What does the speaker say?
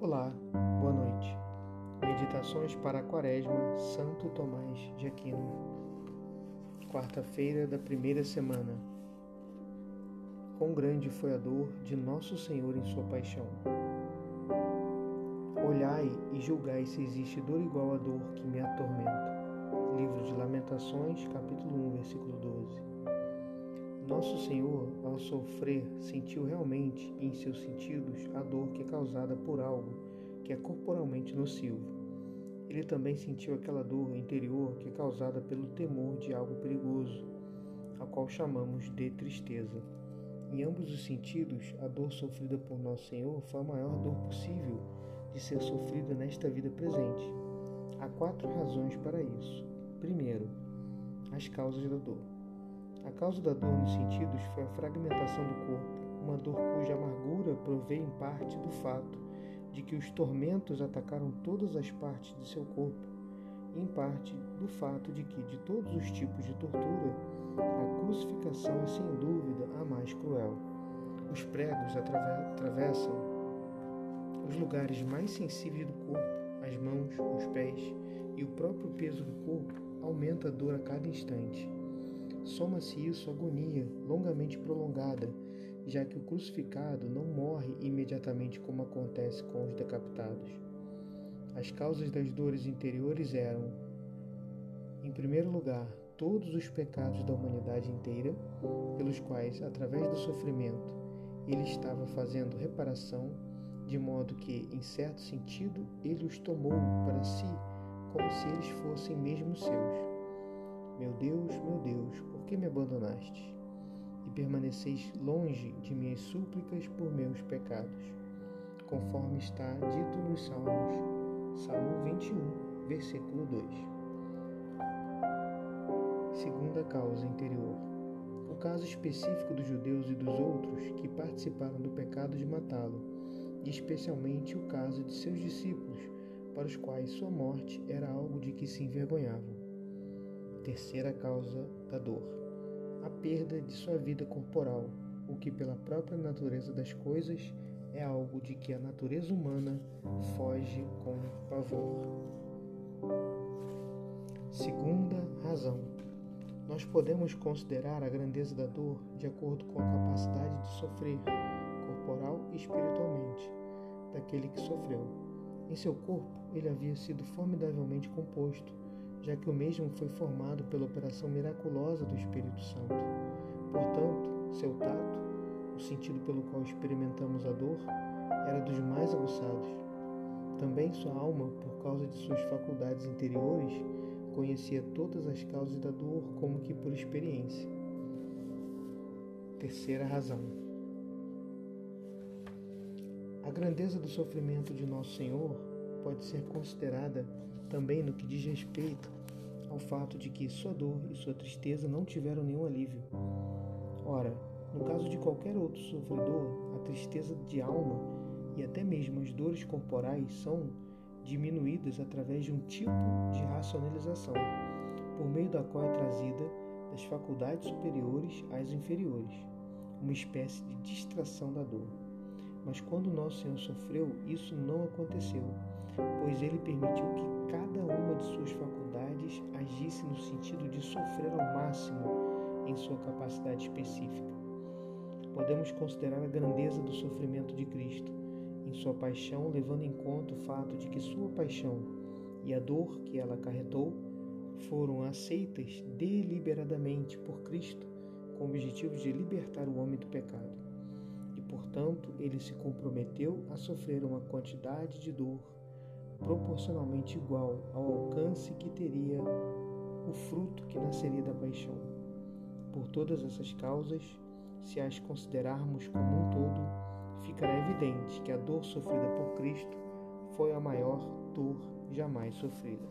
Olá, boa noite. Meditações para a Quaresma, Santo Tomás de Aquino. Quarta-feira da primeira semana. Quão grande foi a dor de Nosso Senhor em sua paixão. Olhai e julgai se existe dor igual à dor que me atormenta. Livro de Lamentações, capítulo 1, versículo 12. Nosso Senhor, ao sofrer, sentiu realmente em seus sentidos a dor que é causada por algo que é corporalmente nocivo. Ele também sentiu aquela dor interior que é causada pelo temor de algo perigoso, a qual chamamos de tristeza. Em ambos os sentidos, a dor sofrida por Nosso Senhor foi a maior dor possível de ser sofrida nesta vida presente. Há quatro razões para isso. Primeiro, as causas da dor. A causa da dor nos sentidos foi a fragmentação do corpo, uma dor cuja amargura provém em parte do fato de que os tormentos atacaram todas as partes de seu corpo, e em parte do fato de que, de todos os tipos de tortura, a crucificação é sem dúvida a mais cruel. Os pregos atravessam os lugares mais sensíveis do corpo, as mãos, os pés, e o próprio peso do corpo aumenta a dor a cada instante. Soma-se isso agonia longamente prolongada, já que o crucificado não morre imediatamente como acontece com os decapitados. As causas das dores interiores eram, em primeiro lugar, todos os pecados da humanidade inteira, pelos quais, através do sofrimento, ele estava fazendo reparação, de modo que, em certo sentido, ele os tomou para si, como se eles fossem mesmo seus. Meu Deus, meu Deus, por que me abandonaste? E permaneceis longe de minhas súplicas por meus pecados, conforme está dito nos Salmos, Salmo 21, versículo 2. Segunda causa interior. O caso específico dos judeus e dos outros que participaram do pecado de matá-lo, e especialmente o caso de seus discípulos, para os quais sua morte era algo de que se envergonhavam terceira causa da dor, a perda de sua vida corporal, o que, pela própria natureza das coisas, é algo de que a natureza humana foge com pavor. Segunda razão. Nós podemos considerar a grandeza da dor de acordo com a capacidade de sofrer, corporal e espiritualmente, daquele que sofreu. Em seu corpo, ele havia sido formidavelmente composto já que o mesmo foi formado pela operação miraculosa do Espírito Santo. Portanto, seu tato, o sentido pelo qual experimentamos a dor, era dos mais aguçados. Também sua alma, por causa de suas faculdades interiores, conhecia todas as causas da dor como que por experiência. Terceira razão. A grandeza do sofrimento de Nosso Senhor pode ser considerada também no que diz respeito ao fato de que sua dor e sua tristeza não tiveram nenhum alívio. Ora, no caso de qualquer outro sofredor, a tristeza de alma e até mesmo as dores corporais são diminuídas através de um tipo de racionalização, por meio da qual é trazida das faculdades superiores às inferiores, uma espécie de distração da dor. Mas quando nosso Senhor sofreu, isso não aconteceu pois ele permitiu que cada uma de suas faculdades agisse no sentido de sofrer ao máximo em sua capacidade específica. Podemos considerar a grandeza do sofrimento de Cristo em sua paixão, levando em conta o fato de que sua paixão e a dor que ela acarretou foram aceitas deliberadamente por Cristo com o objetivo de libertar o homem do pecado. E, portanto, ele se comprometeu a sofrer uma quantidade de dor proporcionalmente igual ao alcance que teria o fruto que nasceria da paixão. Por todas essas causas, se as considerarmos como um todo, ficará evidente que a dor sofrida por Cristo foi a maior dor jamais sofrida.